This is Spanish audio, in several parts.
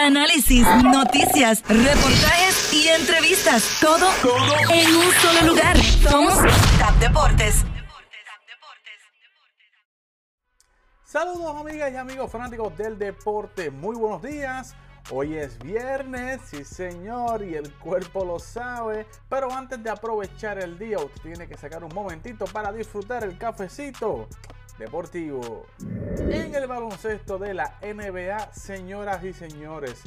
análisis, noticias, reportajes y entrevistas. Todo, en un solo lugar. Somos Tap Deportes. Saludos amigas y amigos fanáticos del deporte, muy buenos días. Hoy es viernes, sí señor, y el cuerpo lo sabe. Pero antes de aprovechar el día, usted tiene que sacar un momentito para disfrutar el cafecito deportivo. En el baloncesto de la NBA, señoras y señores,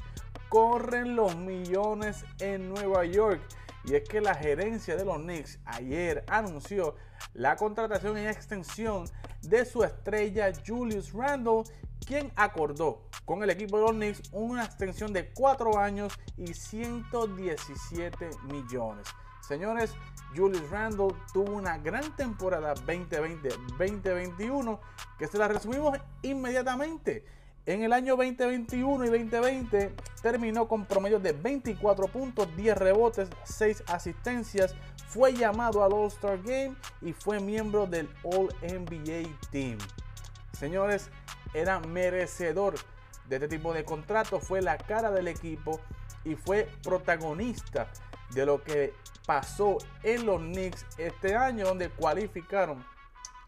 corren los millones en Nueva York. Y es que la gerencia de los Knicks ayer anunció la contratación en extensión de su estrella Julius Randle, quien acordó con el equipo de los Knicks una extensión de 4 años y 117 millones. Señores, Julius Randle tuvo una gran temporada 2020-2021 que se la resumimos inmediatamente. En el año 2021 y 2020 terminó con promedio de 24 puntos, 10 rebotes, 6 asistencias. Fue llamado al All-Star Game y fue miembro del All-NBA Team. Señores, era merecedor de este tipo de contrato. Fue la cara del equipo y fue protagonista de lo que pasó en los Knicks este año, donde cualificaron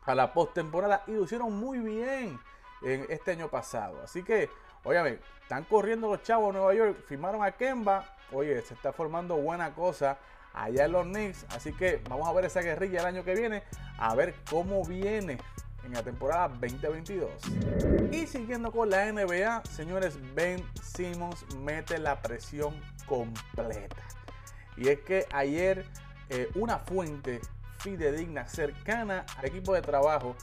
a la postemporada y lo hicieron muy bien en este año pasado. Así que, óyame, están corriendo los chavos de Nueva York, firmaron a Kemba. Oye, se está formando buena cosa allá en los Knicks. Así que vamos a ver esa guerrilla el año que viene, a ver cómo viene en la temporada 2022. Y siguiendo con la NBA, señores, Ben Simmons mete la presión completa. Y es que ayer eh, una fuente fidedigna cercana al equipo de trabajo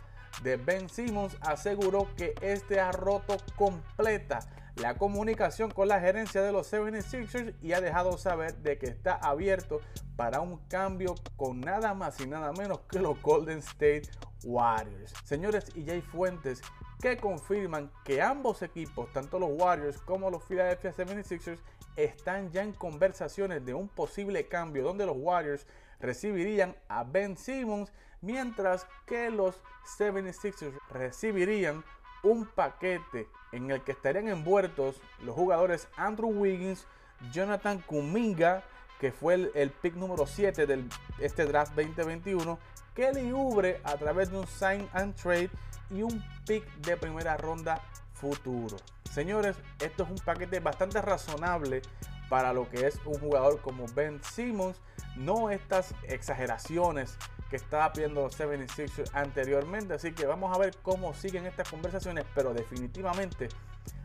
de Ben Simmons aseguró que este ha roto completa la comunicación con la gerencia de los 76ers y ha dejado saber de que está abierto para un cambio con nada más y nada menos que los Golden State Warriors. Señores, y ya hay fuentes que confirman que ambos equipos, tanto los Warriors como los Philadelphia 76ers, están ya en conversaciones de un posible cambio donde los Warriors recibirían a Ben Simmons, mientras que los 76ers recibirían un paquete en el que estarían envueltos los jugadores Andrew Wiggins, Jonathan Kuminga, que fue el, pick número 7 de este draft 2021, Kelly Ubre a través de un sign and trade y un pick de primera ronda futuro. Señores, esto es un paquete bastante razonable para lo que es un jugador como Ben Simmons. No estas exageraciones que estaba pidiendo los 76ers anteriormente. Así que vamos a ver cómo siguen estas conversaciones. Pero definitivamente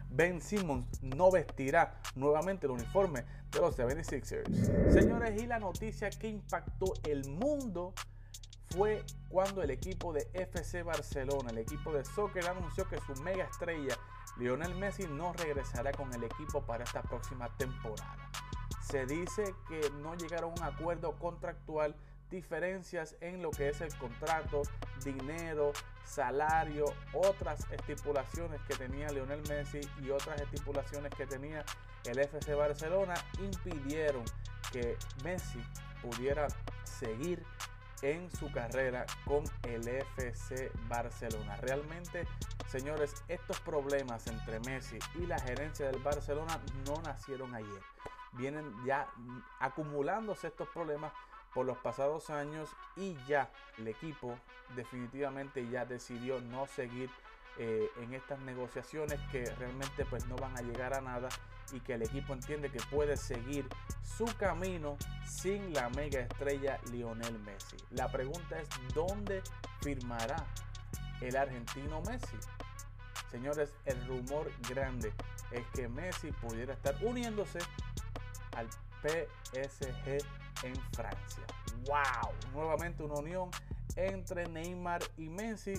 Ben Simmons no vestirá nuevamente el uniforme de los 76ers. Señores, y la noticia que impactó el mundo fue cuando el equipo de FC Barcelona, el equipo de soccer, anunció que su mega estrella Lionel Messi no regresará con el equipo para esta próxima temporada. Se dice que no llegaron a un acuerdo contractual, diferencias en lo que es el contrato, dinero, salario, otras estipulaciones que tenía Lionel Messi y otras estipulaciones que tenía el FC Barcelona impidieron que Messi pudiera seguir en su carrera con el FC Barcelona. Realmente, señores, estos problemas entre Messi y la gerencia del Barcelona no nacieron ayer. Vienen ya acumulándose estos problemas por los pasados años y ya el equipo definitivamente ya decidió no seguir eh, en estas negociaciones que realmente pues no van a llegar a nada y que el equipo entiende que puede seguir su camino sin la mega estrella Lionel Messi. La pregunta es, ¿dónde firmará el argentino Messi? Señores, el rumor grande es que Messi pudiera estar uniéndose al PSG en Francia. ¡Wow! Nuevamente una unión entre Neymar y Messi,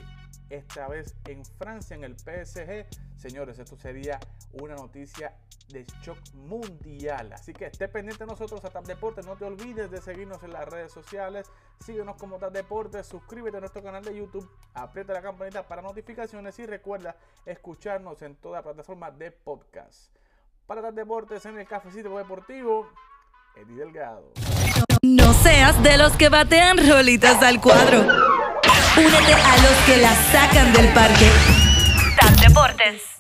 esta vez en Francia, en el PSG. Señores, esto sería una noticia de shock mundial. Así que esté pendiente de nosotros a TAP Deportes. No te olvides de seguirnos en las redes sociales. Síguenos como TAP Deportes. Suscríbete a nuestro canal de YouTube. Aprieta la campanita para notificaciones y recuerda escucharnos en toda plataforma de podcast. Para TAP Deportes en el Cafecito Deportivo, Eddie Delgado. No seas de los que batean rolitas al cuadro. Únete a los que la sacan del parque. TAP Deportes.